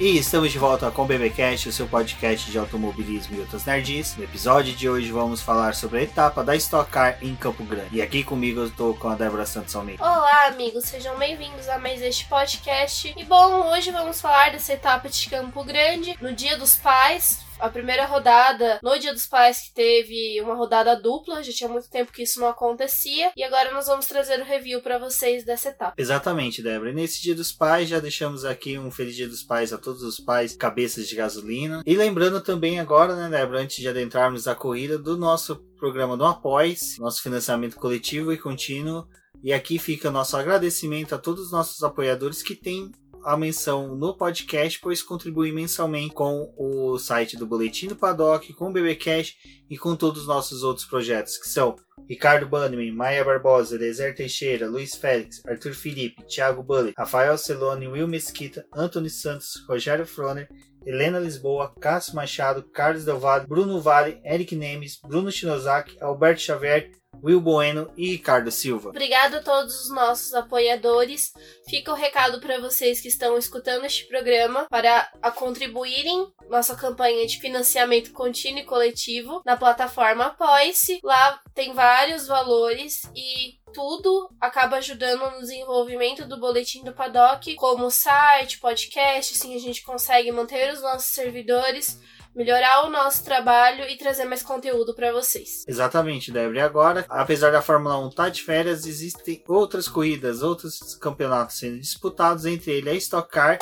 E estamos de volta com o BBcast, o seu podcast de automobilismo e outras nerds. No episódio de hoje vamos falar sobre a etapa da Stock Car em Campo Grande. E aqui comigo eu estou com a Débora Santos Almeida. Olá, amigos, sejam bem-vindos a mais este podcast. E bom, hoje vamos falar dessa etapa de Campo Grande no Dia dos Pais a primeira rodada no Dia dos Pais que teve uma rodada dupla, já tinha muito tempo que isso não acontecia, e agora nós vamos trazer o review para vocês dessa etapa. Exatamente, Débora. Nesse Dia dos Pais já deixamos aqui um feliz Dia dos Pais a todos os pais cabeças de gasolina. E lembrando também agora, né, Débora, antes de adentrarmos a corrida do nosso programa do Após, nosso financiamento coletivo e contínuo. E aqui fica nosso agradecimento a todos os nossos apoiadores que têm a menção no podcast, pois contribui mensalmente com o site do Boletim do Paddock, com o BBcast e com todos os nossos outros projetos, que são Ricardo Bannerman, Maia Barbosa, Elezer Teixeira, Luiz Félix, Arthur Felipe, Thiago Bully, Rafael Celone, Will Mesquita, Antônio Santos, Rogério Froner, Helena Lisboa, Cássio Machado, Carlos Del Valle, Bruno Vale, Eric Nemes, Bruno Shinozaki, Alberto Xavier, Will Bueno e Ricardo Silva. Obrigado a todos os nossos apoiadores. Fica o recado para vocês que estão escutando este programa para a contribuírem nossa campanha de financiamento contínuo e coletivo na plataforma Apoie-se. Lá tem vários valores e tudo acaba ajudando no desenvolvimento do boletim do Paddock, como site, podcast, assim a gente consegue manter os nossos servidores melhorar o nosso trabalho e trazer mais conteúdo para vocês. Exatamente, Débora. E agora, apesar da Fórmula 1 estar tá de férias, existem outras corridas, outros campeonatos sendo disputados, entre eles a Stock Car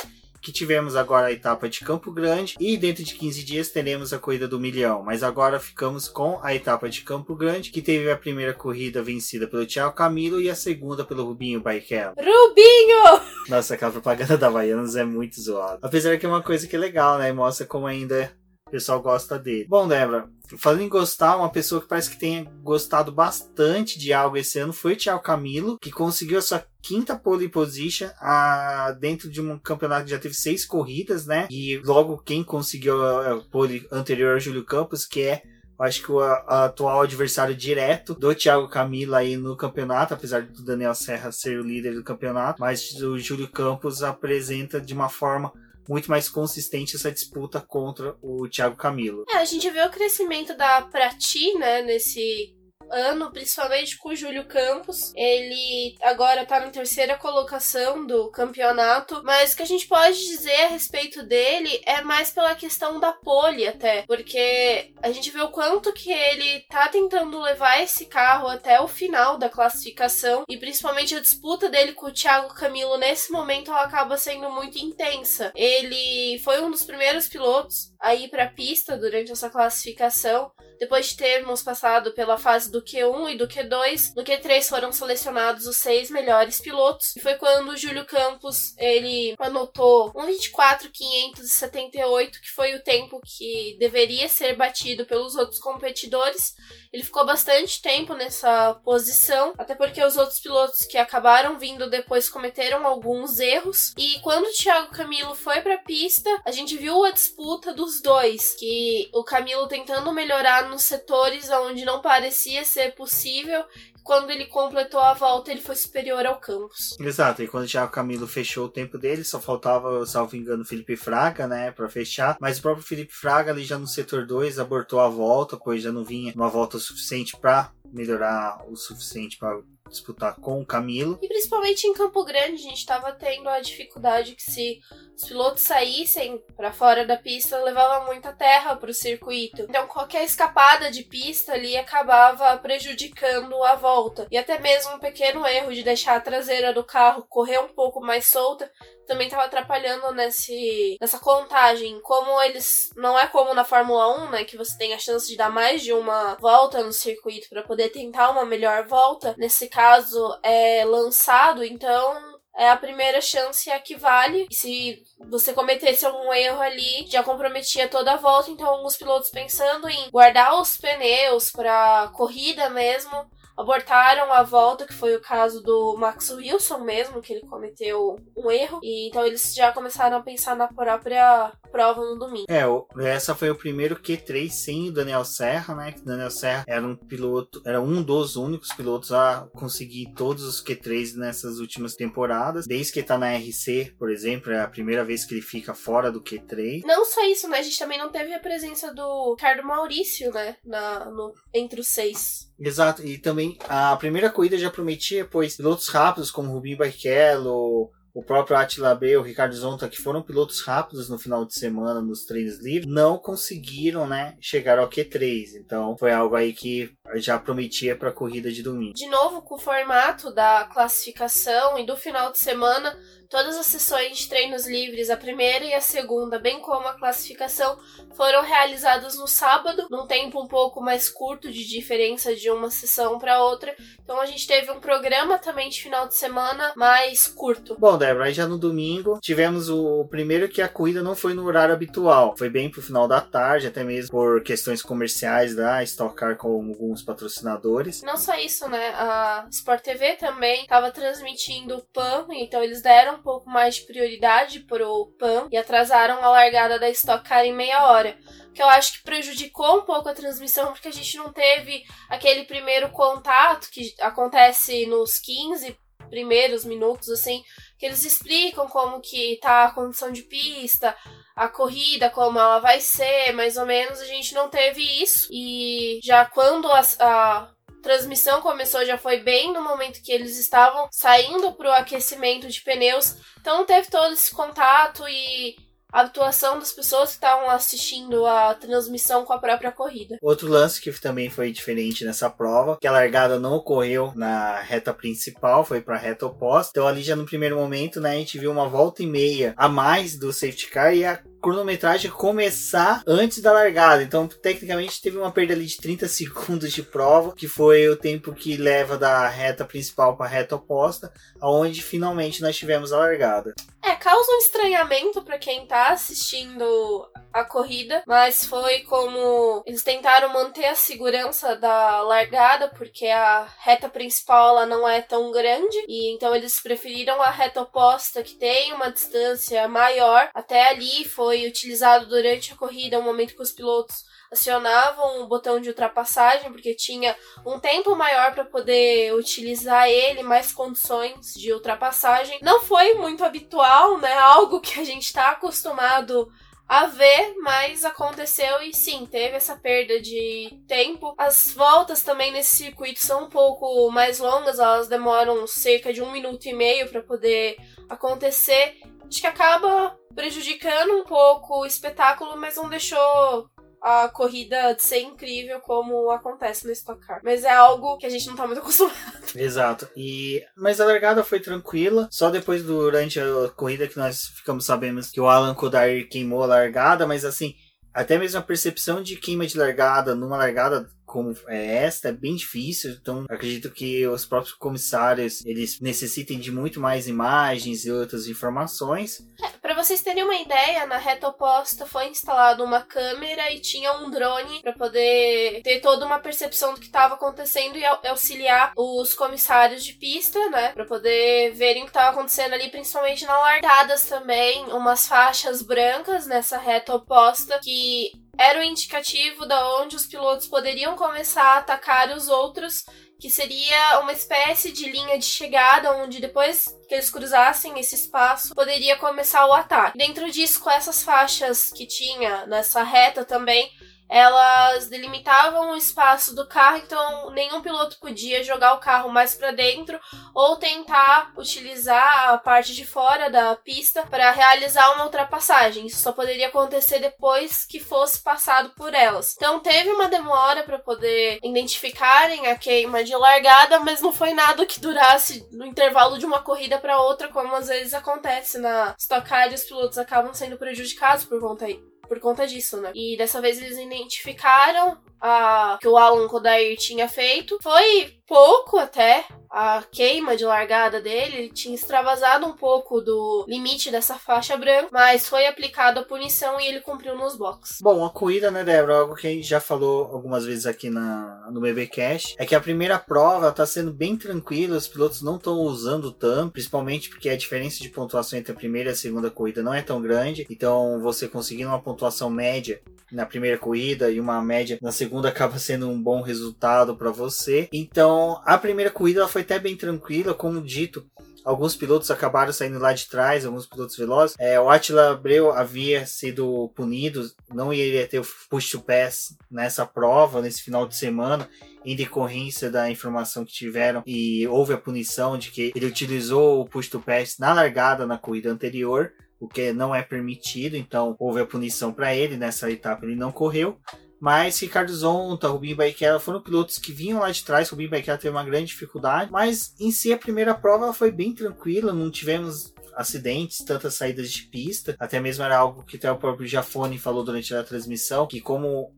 que tivemos agora a etapa de Campo Grande e dentro de 15 dias teremos a corrida do milhão. Mas agora ficamos com a etapa de Campo Grande, que teve a primeira corrida vencida pelo Thiago Camilo e a segunda pelo Rubinho Barrichello. Rubinho! Nossa, aquela propaganda da Havaianas é muito zoada. Apesar que é uma coisa que é legal, né? Mostra como ainda o pessoal gosta dele. Bom, Débora, falando em gostar, uma pessoa que parece que tenha gostado bastante de algo esse ano foi o Thiago Camilo, que conseguiu a sua quinta pole position a, dentro de um campeonato que já teve seis corridas, né? E logo quem conseguiu a pole anterior ao Júlio Campos, que é acho que o atual adversário direto do Thiago Camilo aí no campeonato, apesar do Daniel Serra ser o líder do campeonato, mas o Júlio Campos apresenta de uma forma muito mais consistente essa disputa contra o Thiago Camilo. É, a gente vê o crescimento da Prati, né, nesse ano, principalmente com o Júlio Campos. Ele agora tá na terceira colocação do campeonato, mas o que a gente pode dizer a respeito dele é mais pela questão da pole até, porque a gente vê o quanto que ele tá tentando levar esse carro até o final da classificação e principalmente a disputa dele com o Thiago Camilo nesse momento ela acaba sendo muito intensa. Ele foi um dos primeiros pilotos a ir para a pista durante essa classificação depois de termos passado pela fase do Q1 e do Q2, no Q3 foram selecionados os seis melhores pilotos. E foi quando o Júlio Campos ele anotou 1:24.578, que foi o tempo que deveria ser batido pelos outros competidores. Ele ficou bastante tempo nessa posição, até porque os outros pilotos que acabaram vindo depois cometeram alguns erros. E quando o Thiago Camilo foi para a pista, a gente viu a disputa dos dois, que o Camilo tentando melhorar nos setores onde não parecia ser possível. Quando ele completou a volta, ele foi superior ao Campos. Exato, e quando já o Camilo fechou o tempo dele, só faltava, salvo engano, Felipe Fraga, né, para fechar. Mas o próprio Felipe Fraga, ali já no setor 2, abortou a volta, pois já não vinha uma volta suficiente para melhorar o suficiente para disputar com o Camilo. E principalmente em Campo Grande, a gente estava tendo a dificuldade que se os pilotos saíssem para fora da pista, levava muita terra para o circuito. Então qualquer escapada de pista ali acabava prejudicando a volta. E até mesmo um pequeno erro de deixar a traseira do carro correr um pouco mais solta também estava atrapalhando nesse, nessa contagem. Como eles. Não é como na Fórmula 1, né? Que você tem a chance de dar mais de uma volta no circuito para poder tentar uma melhor volta. Nesse caso, é lançado, então é a primeira chance que vale. Se você cometesse algum erro ali, já comprometia toda a volta. Então, alguns pilotos pensando em guardar os pneus para corrida mesmo, abortaram a volta, que foi o caso do Max Wilson mesmo, que ele cometeu um erro. E então eles já começaram a pensar na própria prova no domingo. É, essa foi o primeiro Q3 sem o Daniel Serra, né? Que Daniel Serra era um piloto, era um dos únicos pilotos a conseguir todos os Q3 nessas últimas temporadas. Desde que tá na RC, por exemplo, é a primeira vez que ele fica fora do Q3. Não só isso, né? A gente também não teve a presença do Ricardo Maurício, né? Na, no, entre os seis. Exato, e também a primeira corrida já prometia, pois pilotos rápidos como Rubinho Barrichello, o próprio Attila B, o Ricardo Zonta, que foram pilotos rápidos no final de semana nos treinos livres, não conseguiram, né, chegar ao Q3. Então, foi algo aí que já prometia para a corrida de domingo. De novo, com o formato da classificação e do final de semana, Todas as sessões de treinos livres, a primeira e a segunda, bem como a classificação, foram realizadas no sábado, num tempo um pouco mais curto de diferença de uma sessão para outra. Então a gente teve um programa também de final de semana mais curto. Bom, Débora, aí já no domingo tivemos o primeiro que a corrida não foi no horário habitual, foi bem pro final da tarde, até mesmo por questões comerciais da Stock Car com alguns patrocinadores. Não só isso, né? A Sport TV também estava transmitindo o PAN, então eles deram um pouco mais de prioridade pro PAN e atrasaram a largada da Stock Car em meia hora. Que eu acho que prejudicou um pouco a transmissão, porque a gente não teve aquele primeiro contato que acontece nos 15 primeiros minutos, assim, que eles explicam como que tá a condição de pista, a corrida, como ela vai ser, mais ou menos, a gente não teve isso. E já quando a, a transmissão começou já foi bem no momento que eles estavam saindo para o aquecimento de pneus, então teve todo esse contato e a atuação das pessoas que estavam assistindo a transmissão com a própria corrida. Outro lance que também foi diferente nessa prova, que a largada não ocorreu na reta principal, foi para a reta oposta. Então ali já no primeiro momento, né, a gente viu uma volta e meia a mais do safety car e a cronometragem começar antes da largada. Então, tecnicamente, teve uma perda ali de 30 segundos de prova, que foi o tempo que leva da reta principal para a reta oposta, aonde finalmente nós tivemos a largada. É, causa um estranhamento para quem tá assistindo a corrida, mas foi como eles tentaram manter a segurança da largada, porque a reta principal ela não é tão grande, e então eles preferiram a reta oposta, que tem uma distância maior. Até ali foi utilizado durante a corrida, um momento que os pilotos acionavam o botão de ultrapassagem, porque tinha um tempo maior para poder utilizar ele, mais condições de ultrapassagem. Não foi muito habitual, né? Algo que a gente está acostumado a ver, mas aconteceu e sim, teve essa perda de tempo. As voltas também nesse circuito são um pouco mais longas, elas demoram cerca de um minuto e meio para poder acontecer. Acho que acaba prejudicando um pouco o espetáculo, mas não deixou a corrida de ser incrível como acontece no Stock Car. Mas é algo que a gente não tá muito acostumado. Exato. E mas a largada foi tranquila. Só depois durante a corrida que nós ficamos sabendo que o Alan Kodair queimou a largada, mas assim, até mesmo a percepção de queima de largada numa largada como é esta é bem difícil, então acredito que os próprios comissários eles necessitem de muito mais imagens e outras informações. É, para vocês terem uma ideia, na reta oposta foi instalada uma câmera e tinha um drone para poder ter toda uma percepção do que estava acontecendo e auxiliar os comissários de pista, né, para poder verem o que estava acontecendo ali, principalmente na largadas também, umas faixas brancas nessa reta oposta que era o indicativo da onde os pilotos poderiam começar a atacar os outros, que seria uma espécie de linha de chegada, onde depois que eles cruzassem esse espaço, poderia começar o ataque. Dentro disso, com essas faixas que tinha nessa reta também, elas delimitavam o espaço do carro, então nenhum piloto podia jogar o carro mais para dentro ou tentar utilizar a parte de fora da pista para realizar uma ultrapassagem. Isso só poderia acontecer depois que fosse passado por elas. Então teve uma demora para poder identificarem a queima de largada, mas não foi nada que durasse no intervalo de uma corrida para outra, como às vezes acontece na Stock Car, os pilotos acabam sendo prejudicados por conta por conta disso, né? E dessa vez eles identificaram a que o Alan Kodair tinha feito. Foi pouco até a queima de largada dele, ele tinha extravasado um pouco do limite dessa faixa branca, mas foi aplicada a punição e ele cumpriu nos boxes. Bom, a corrida, né, Débora, algo que a gente já falou algumas vezes aqui na, no BBcast, é que a primeira prova está sendo bem tranquila, os pilotos não estão usando tanto, principalmente porque a diferença de pontuação entre a primeira e a segunda corrida não é tão grande, então você conseguindo uma pontuação média na primeira corrida e uma média na segunda acaba sendo um bom resultado para você. Então, a primeira corrida foi até bem tranquila, como dito. Alguns pilotos acabaram saindo lá de trás, alguns pilotos velozes. É, o Attila Abreu havia sido punido, não iria ter o push to pass nessa prova, nesse final de semana, em decorrência da informação que tiveram e houve a punição de que ele utilizou o push to pass na largada na corrida anterior o que não é permitido, então houve a punição para ele nessa etapa, ele não correu. Mas Ricardo Zonta, Rubinho Barrichello foram pilotos que vinham lá de trás. Rubinho Barrichello teve uma grande dificuldade, mas em si a primeira prova foi bem tranquila, não tivemos acidentes, tantas saídas de pista. Até mesmo era algo que até o próprio Jafone falou durante a transmissão, que como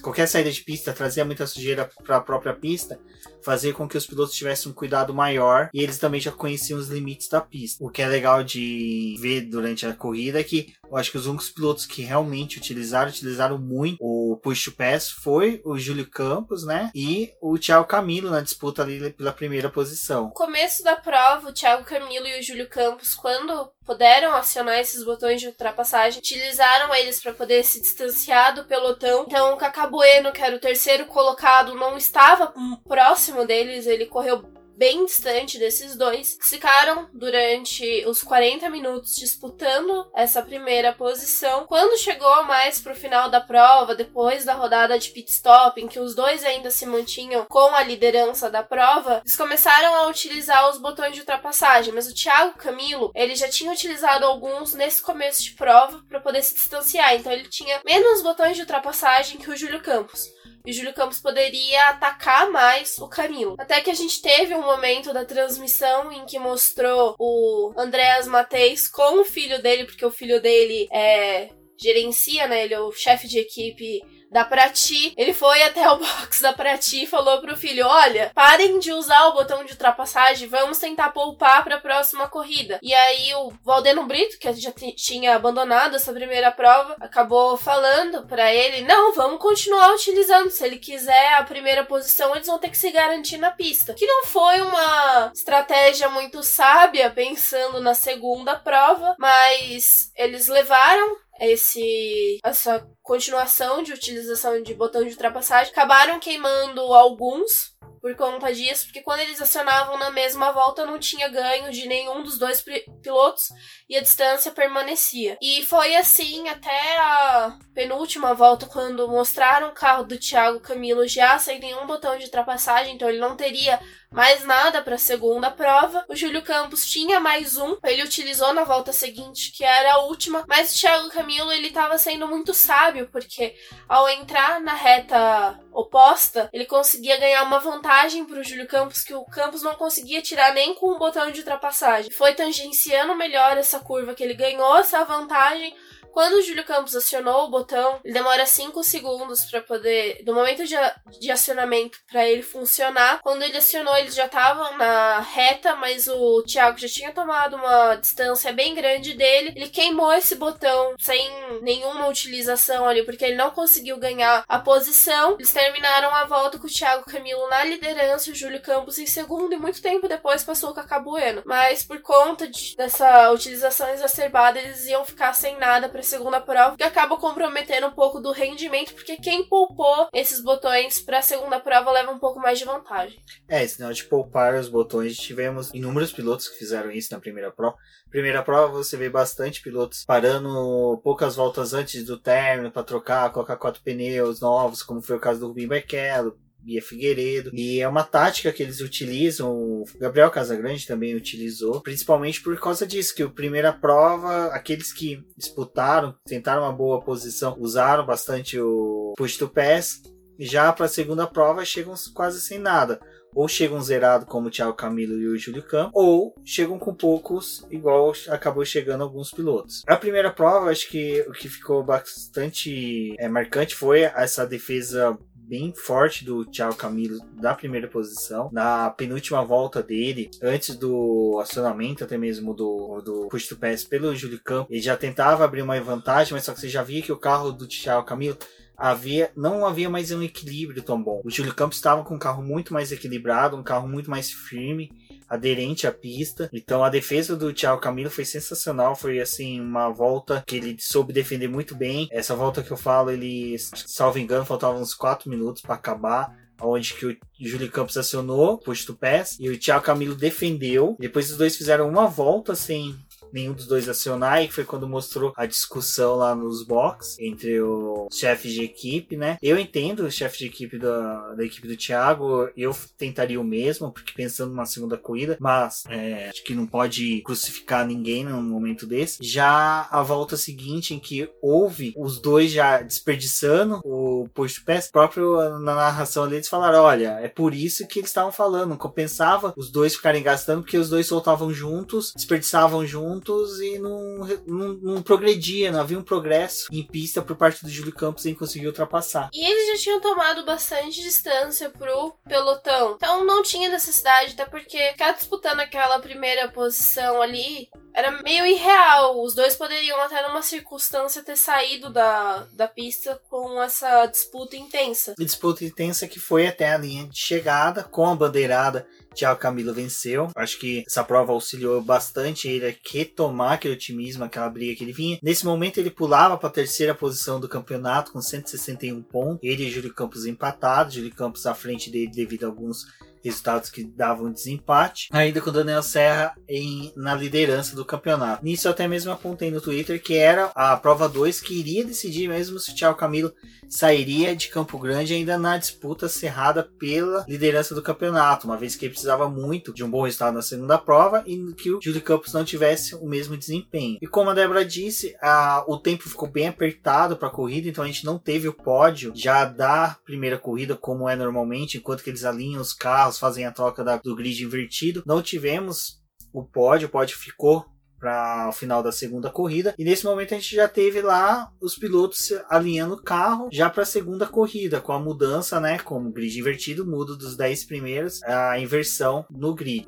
qualquer saída de pista trazia muita sujeira para a própria pista, fazia com que os pilotos tivessem um cuidado maior e eles também já conheciam os limites da pista. O que é legal de ver durante a corrida é que eu acho que os únicos pilotos que realmente utilizaram, utilizaram muito o push to pass foi o Júlio Campos, né? E o Thiago Camilo na disputa ali pela primeira posição. No começo da prova, o Thiago Camilo e o Júlio Campos, quando puderam acionar esses botões de ultrapassagem, utilizaram eles para poder se distanciar do pelotão. Então, o Cacabueno, que era o terceiro colocado, não estava próximo deles, ele correu bem distante desses dois, ficaram durante os 40 minutos disputando essa primeira posição. Quando chegou mais pro final da prova, depois da rodada de pit stop, em que os dois ainda se mantinham com a liderança da prova, eles começaram a utilizar os botões de ultrapassagem, mas o Thiago Camilo, ele já tinha utilizado alguns nesse começo de prova para poder se distanciar, então ele tinha menos botões de ultrapassagem que o Júlio Campos e Júlio Campos poderia atacar mais o Camilo. Até que a gente teve um momento da transmissão em que mostrou o Andreas Mateis com o filho dele, porque o filho dele é gerencia, né? Ele é o chefe de equipe da Prati. Ele foi até o box da Prati e falou pro filho: Olha, parem de usar o botão de ultrapassagem, vamos tentar poupar para a próxima corrida. E aí o Valdeno Brito, que já tinha abandonado essa primeira prova, acabou falando para ele: Não, vamos continuar utilizando. Se ele quiser a primeira posição, eles vão ter que se garantir na pista. Que não foi uma estratégia muito sábia pensando na segunda prova, mas eles levaram esse essa continuação de utilização de botão de ultrapassagem acabaram queimando alguns por conta disso, porque quando eles acionavam na mesma volta não tinha ganho de nenhum dos dois pilotos e a distância permanecia. E foi assim até a penúltima volta, quando mostraram o carro do Thiago Camilo já sem nenhum botão de ultrapassagem, então ele não teria mais nada para a segunda prova. O Júlio Campos tinha mais um, ele utilizou na volta seguinte, que era a última, mas o Thiago Camilo ele estava sendo muito sábio, porque ao entrar na reta oposta, ele conseguia ganhar uma vantagem para o Júlio Campos que o Campos não conseguia tirar nem com o botão de ultrapassagem. Foi tangenciando melhor essa curva que ele ganhou essa vantagem quando o Júlio Campos acionou o botão, ele demora 5 segundos para poder. Do momento de, de acionamento para ele funcionar. Quando ele acionou, eles já estavam na reta, mas o Thiago já tinha tomado uma distância bem grande dele. Ele queimou esse botão sem nenhuma utilização ali, porque ele não conseguiu ganhar a posição. Eles terminaram a volta com o Thiago Camilo na liderança, o Júlio Campos em segundo, e muito tempo depois passou o Cacá Bueno. Mas por conta de, dessa utilização exacerbada, eles iam ficar sem nada para segunda prova, que acaba comprometendo um pouco do rendimento, porque quem poupou esses botões para a segunda prova leva um pouco mais de vantagem. É, esse negócio de poupar os botões, tivemos inúmeros pilotos que fizeram isso na primeira prova. Primeira prova você vê bastante pilotos parando poucas voltas antes do término para trocar, colocar quatro pneus novos, como foi o caso do Rubinho Barrichello, Bia Figueiredo. E é uma tática que eles utilizam, o Gabriel Casagrande também utilizou, principalmente por causa disso, que a primeira prova, aqueles que disputaram, tentaram uma boa posição, usaram bastante o push to pass, e já para a segunda prova chegam quase sem nada. Ou chegam zerado como o Thiago Camilo e o Júlio Campos, ou chegam com poucos, igual acabou chegando alguns pilotos. A primeira prova, acho que o que ficou bastante é, marcante foi essa defesa bem forte do Thiago Camilo da primeira posição. Na penúltima volta dele, antes do acionamento até mesmo do, do push to pass pelo Júlio Campos, ele já tentava abrir uma vantagem, mas só que você já via que o carro do Thiago Camilo havia não havia mais um equilíbrio tão bom. O Júlio Campos estava com um carro muito mais equilibrado, um carro muito mais firme, aderente à pista. Então a defesa do Thiago Camilo foi sensacional, foi assim uma volta que ele soube defender muito bem. Essa volta que eu falo, ele, salvo engano, faltavam uns 4 minutos para acabar onde que o Júlio Campos acionou, push to pass, e o Thiago Camilo defendeu. Depois os dois fizeram uma volta sem nenhum dos dois acionar, e foi quando mostrou a discussão lá nos box entre o chefe de equipe, né? Eu entendo o chefe de equipe da, da equipe do Thiago, eu tentaria o mesmo, porque pensando na segunda corrida, mas é, acho que não pode crucificar ninguém num momento desse. Já a volta seguinte, em que houve os dois já desperdiçando o post pass, próprio na narração ali eles falaram: olha, é por isso que eles estavam falando, compensava os dois ficarem gastando, porque os dois soltavam juntos, desperdiçavam juntos juntos e não, não, não, progredia, não havia um progresso em pista por parte do Júlio Campos em conseguir ultrapassar. E eles já tinham tomado bastante distância pro pelotão, então não tinha necessidade, até porque ficar disputando aquela primeira posição ali era meio irreal. Os dois poderiam, até numa circunstância, ter saído da, da pista com essa disputa intensa. Disputa intensa que foi até a linha de chegada, com a bandeirada Thiago Camilo venceu. Acho que essa prova auxiliou bastante ele a retomar aquele otimismo, aquela briga que ele vinha. Nesse momento ele pulava para a terceira posição do campeonato com 161 pontos. Ele e Júlio Campos empatados, Júlio Campos à frente dele devido a alguns resultados que davam desempate, ainda com Daniel Serra em, na liderança do campeonato. Nisso eu até mesmo apontei no Twitter que era a prova 2 que iria decidir mesmo se o Thiago Camilo sairia de Campo Grande ainda na disputa cerrada pela liderança do campeonato, uma vez que ele precisava muito de um bom resultado na segunda prova e que o Júlio Campos não tivesse o mesmo desempenho. E como a Débora disse, a, o tempo ficou bem apertado para a corrida, então a gente não teve o pódio já da primeira corrida como é normalmente, enquanto que eles alinham os carros, fazem a troca da, do grid invertido. Não tivemos o pódio, o pódio ficou para o final da segunda corrida. E nesse momento a gente já teve lá os pilotos alinhando o carro já para a segunda corrida, com a mudança, né? Como grid invertido, muda dos 10 primeiros a inversão no grid.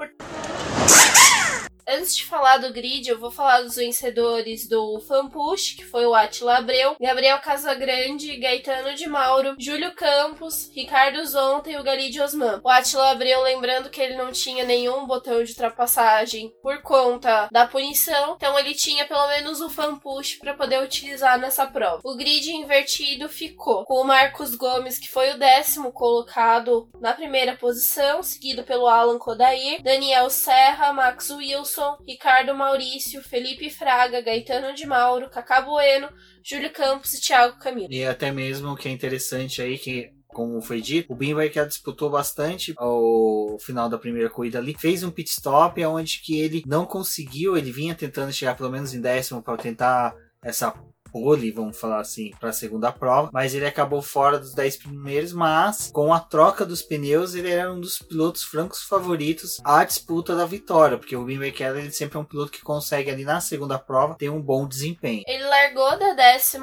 Antes de falar do grid, eu vou falar dos vencedores do Fanpush, que foi o Atila Abreu, Gabriel Casagrande, Gaetano de Mauro, Júlio Campos, Ricardo Zonta e o Galide Osman. O Atila Abreu, lembrando que ele não tinha nenhum botão de ultrapassagem por conta da punição, então ele tinha pelo menos o Fanpush para poder utilizar nessa prova. O grid invertido ficou com o Marcos Gomes, que foi o décimo colocado na primeira posição, seguido pelo Alan Kodair, Daniel Serra, Max Wilson, Wilson, Ricardo Maurício, Felipe Fraga, Gaetano de Mauro, Cacá Bueno, Júlio Campos e Thiago Camilo. E até mesmo o que é interessante aí, que como foi dito, o Bimba que disputou bastante ao final da primeira corrida ali, fez um pit stop onde que ele não conseguiu, ele vinha tentando chegar pelo menos em décimo para tentar essa pole, vamos falar assim, para a segunda prova, mas ele acabou fora dos 10 primeiros, mas com a troca dos pneus, ele era um dos pilotos francos favoritos à disputa da vitória, porque o Rubinho Barrichello ele sempre é um piloto que consegue ali na segunda prova ter um bom desempenho. Ele largou da 14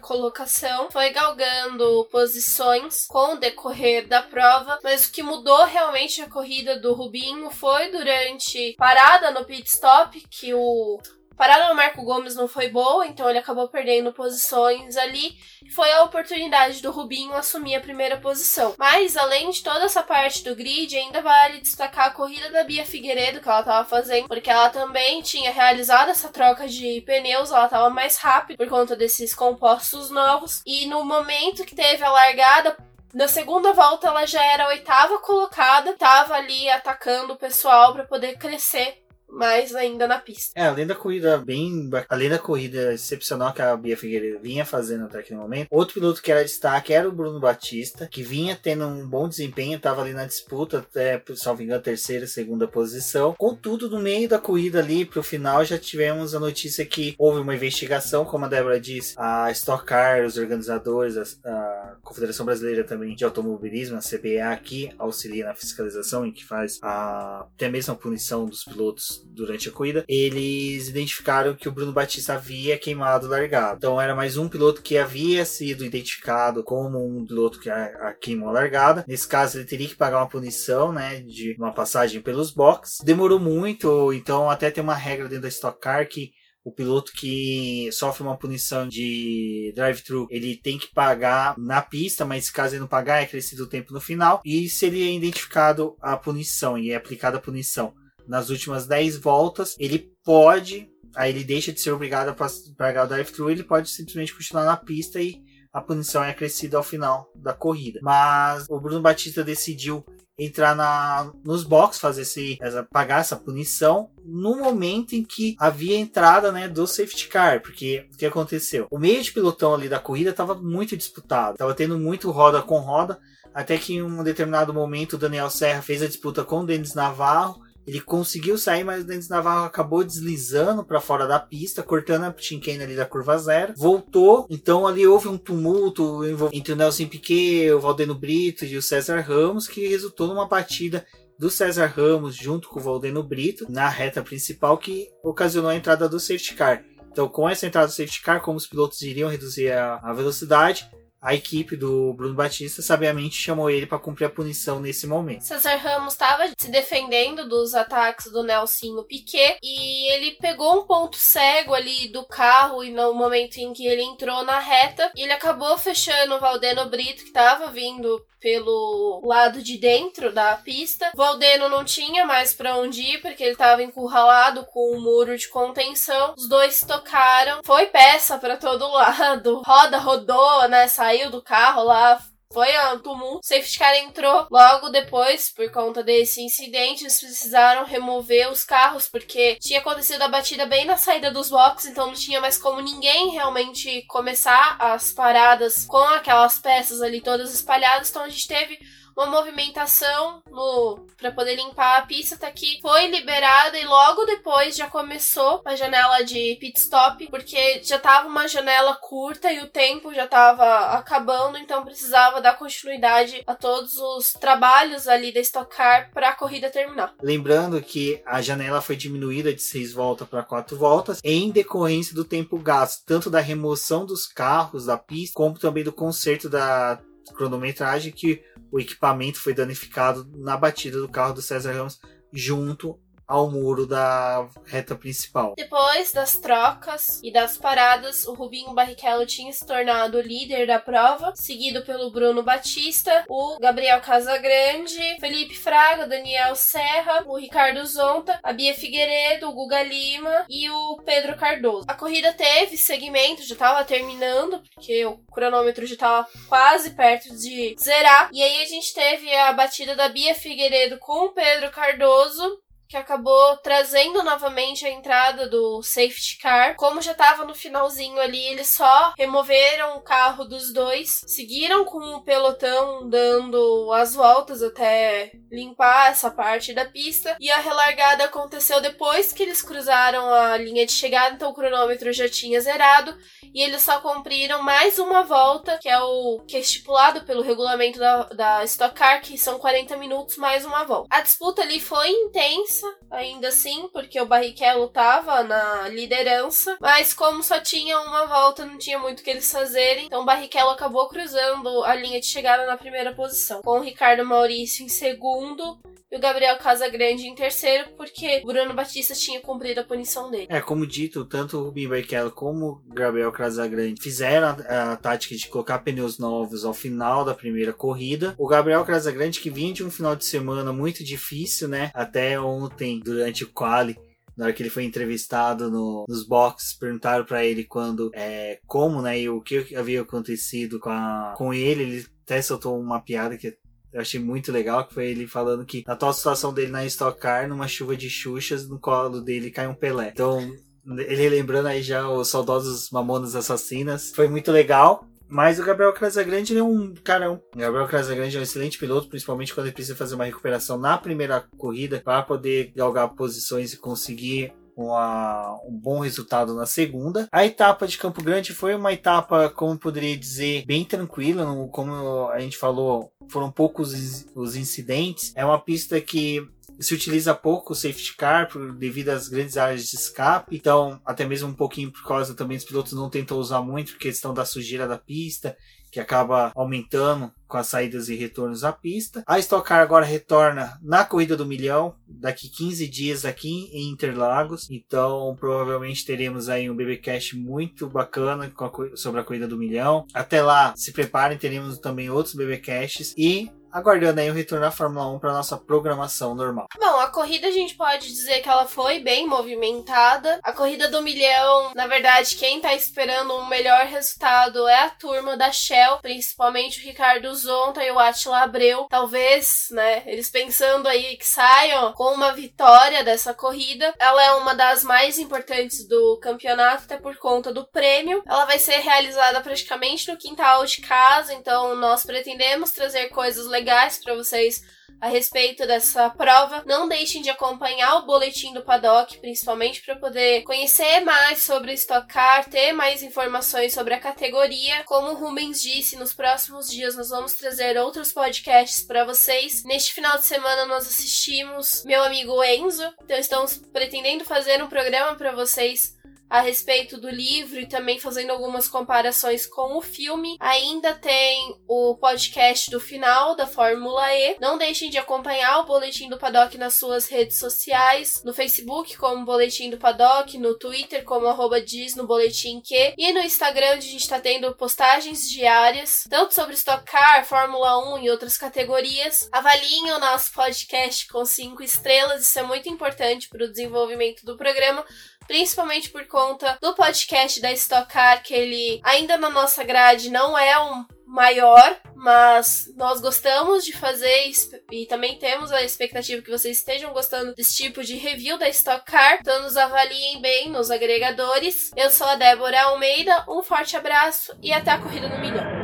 colocação, foi galgando posições com o decorrer da prova, mas o que mudou realmente a corrida do Rubinho foi durante parada no pit stop que o parada do Marco Gomes não foi boa, então ele acabou perdendo posições ali. Foi a oportunidade do Rubinho assumir a primeira posição. Mas, além de toda essa parte do grid, ainda vale destacar a corrida da Bia Figueiredo que ela estava fazendo, porque ela também tinha realizado essa troca de pneus, ela estava mais rápida por conta desses compostos novos. E no momento que teve a largada, na segunda volta ela já era a oitava colocada, estava ali atacando o pessoal para poder crescer mais ainda na pista. É, além da corrida bem. Além da corrida excepcional que a Bia Figueiredo vinha fazendo até aquele momento, outro piloto que era destaque era o Bruno Batista, que vinha tendo um bom desempenho, estava ali na disputa, até, salvo engano, terceira, segunda posição. Contudo, no meio da corrida ali, pro final, já tivemos a notícia que houve uma investigação, como a Débora disse, a Stock Car, os organizadores, a, a Confederação Brasileira também de Automobilismo, a CBA, que auxilia na fiscalização e que faz a, até mesmo a punição dos pilotos durante a corrida, eles identificaram que o Bruno Batista havia queimado largado. Então era mais um piloto que havia sido identificado como um piloto que a, a queimou a largada. Nesse caso, ele teria que pagar uma punição, né, de uma passagem pelos boxes. Demorou muito, então até tem uma regra dentro da Stock Car que o piloto que sofre uma punição de drive-thru, ele tem que pagar na pista, mas caso ele não pagar, é crescido o tempo no final. E se ele é identificado a punição e é aplicada a punição nas últimas 10 voltas, ele pode, aí ele deixa de ser obrigado a pagar o drive-thru, ele pode simplesmente continuar na pista e a punição é acrescida ao final da corrida. Mas o Bruno Batista decidiu entrar na, nos boxes, fazer esse, essa, pagar essa punição no momento em que havia entrada né, do safety car, porque o que aconteceu? O meio de pilotão ali da corrida estava muito disputado, estava tendo muito roda com roda, até que em um determinado momento o Daniel Serra fez a disputa com o Denis Navarro ele conseguiu sair, mas o Denis Navarro acabou deslizando para fora da pista, cortando a Chinquene ali da curva zero. Voltou, então ali houve um tumulto entre o Nelson Piquet, o Valdeno Brito e o César Ramos, que resultou numa batida do César Ramos junto com o Valdeno Brito na reta principal que ocasionou a entrada do safety car. Então, com essa entrada do safety car, como os pilotos iriam reduzir a, a velocidade, a equipe do Bruno Batista sabiamente chamou ele para cumprir a punição nesse momento. Cesar Ramos estava se defendendo dos ataques do Nelsinho Piquet e ele pegou um ponto cego ali do carro e no momento em que ele entrou na reta, ele acabou fechando o Valdeno Brito que estava vindo pelo lado de dentro da pista. Valdeno não tinha mais para onde ir porque ele estava encurralado com o um muro de contenção. Os dois tocaram, foi peça para todo lado, roda rodou, né? Saiu do carro lá, foi um tumulto. Safety car entrou logo depois, por conta desse incidente. Eles precisaram remover os carros, porque tinha acontecido a batida bem na saída dos boxes, então não tinha mais como ninguém realmente começar as paradas com aquelas peças ali todas espalhadas. Então a gente teve uma movimentação no para poder limpar a pista tá aqui foi liberada e logo depois já começou a janela de pit stop porque já tava uma janela curta e o tempo já tava acabando então precisava dar continuidade a todos os trabalhos ali da Stock Car para a corrida terminar. Lembrando que a janela foi diminuída de seis voltas para quatro voltas em decorrência do tempo gasto tanto da remoção dos carros da pista como também do conserto da cronometragem que o equipamento foi danificado na batida do carro do César Ramos junto ao muro da reta principal. Depois das trocas e das paradas, o Rubinho Barrichello tinha se tornado o líder da prova, seguido pelo Bruno Batista, o Gabriel Casagrande, Felipe Fraga, Daniel Serra, o Ricardo Zonta, a Bia Figueiredo, o Guga Lima e o Pedro Cardoso. A corrida teve segmento, já estava terminando, porque o cronômetro já estava quase perto de zerar. E aí a gente teve a batida da Bia Figueiredo com o Pedro Cardoso que acabou trazendo novamente a entrada do safety car. Como já estava no finalzinho ali, eles só removeram o carro dos dois, seguiram com o pelotão dando as voltas até limpar essa parte da pista. E a relargada aconteceu depois que eles cruzaram a linha de chegada, então o cronômetro já tinha zerado e eles só cumpriram mais uma volta, que é o que é estipulado pelo regulamento da, da Stock Car, que são 40 minutos mais uma volta. A disputa ali foi intensa ainda assim, porque o Barrichello tava na liderança, mas como só tinha uma volta, não tinha muito o que eles fazerem, então o Barrichello acabou cruzando a linha de chegada na primeira posição, com o Ricardo Maurício em segundo e o Gabriel Casagrande em terceiro, porque Bruno Batista tinha cumprido a punição dele. É, como dito, tanto o Rubinho Barrichello como o Gabriel Casagrande fizeram a, a, tática de colocar pneus novos ao final da primeira corrida. O Gabriel Casagrande, que vinha de um final de semana muito difícil, né? Até ontem, durante o quali, na hora que ele foi entrevistado no, nos boxes, perguntaram para ele quando, é, como, né, e o que havia acontecido com, a, com ele. Ele até soltou uma piada que eu achei muito legal, que foi ele falando que na atual situação dele na Stock Car, numa chuva de xuxas, no colo dele cai um Pelé. Então, ele lembrando aí já os saudosos Mamonas Assassinas. Foi muito legal. Mas o Gabriel Casagrande é um carão. O Gabriel Casagrande é um excelente piloto, principalmente quando ele precisa fazer uma recuperação na primeira corrida para poder galgar posições e conseguir uma, um bom resultado na segunda. A etapa de Campo Grande foi uma etapa, como poderia dizer, bem tranquila, como a gente falou, foram poucos os incidentes. É uma pista que se utiliza pouco o safety car por, devido às grandes áreas de escape, então até mesmo um pouquinho por causa também os pilotos não tentam usar muito por questão da sujeira da pista que acaba aumentando com as saídas e retornos à pista. A Stock Car agora retorna na corrida do milhão, daqui 15 dias aqui em Interlagos. Então, provavelmente teremos aí um BBcast muito bacana a, sobre a corrida do milhão. Até lá, se preparem, teremos também outros BBcasts e aguardando aí o retorno da Fórmula 1 para nossa programação normal. Bom, a corrida a gente pode dizer que ela foi bem movimentada. A corrida do milhão, na verdade, quem tá esperando um melhor resultado é a turma da Shell, principalmente o Ricardo Zonta e o Attila Abreu. Talvez, né, eles pensando aí que saiam com uma vitória dessa corrida. Ela é uma das mais importantes do campeonato, até por conta do prêmio. Ela vai ser realizada praticamente no quintal de casa, então nós pretendemos trazer coisas legais legais para vocês a respeito dessa prova. Não deixem de acompanhar o boletim do Paddock, principalmente para poder conhecer mais sobre Stock Car, ter mais informações sobre a categoria. Como o Rubens disse, nos próximos dias nós vamos trazer outros podcasts para vocês. Neste final de semana nós assistimos meu amigo Enzo, então estamos pretendendo fazer um programa para vocês a respeito do livro e também fazendo algumas comparações com o filme. Ainda tem o podcast do final da Fórmula E. Não deixem de acompanhar o Boletim do Paddock nas suas redes sociais, no Facebook como Boletim do Paddock, no Twitter como arroba diz no Boletim que e no Instagram a gente está tendo postagens diárias, tanto sobre Stock Car, Fórmula 1 e outras categorias. Avaliem o nosso podcast com cinco estrelas, isso é muito importante para o desenvolvimento do programa, principalmente por conta do podcast da Stock Car, que ele ainda na nossa grade não é um maior, mas nós gostamos de fazer e também temos a expectativa que vocês estejam gostando desse tipo de review da Stock Car, então nos avaliem bem nos agregadores. Eu sou a Débora Almeida, um forte abraço e até a corrida no milhão.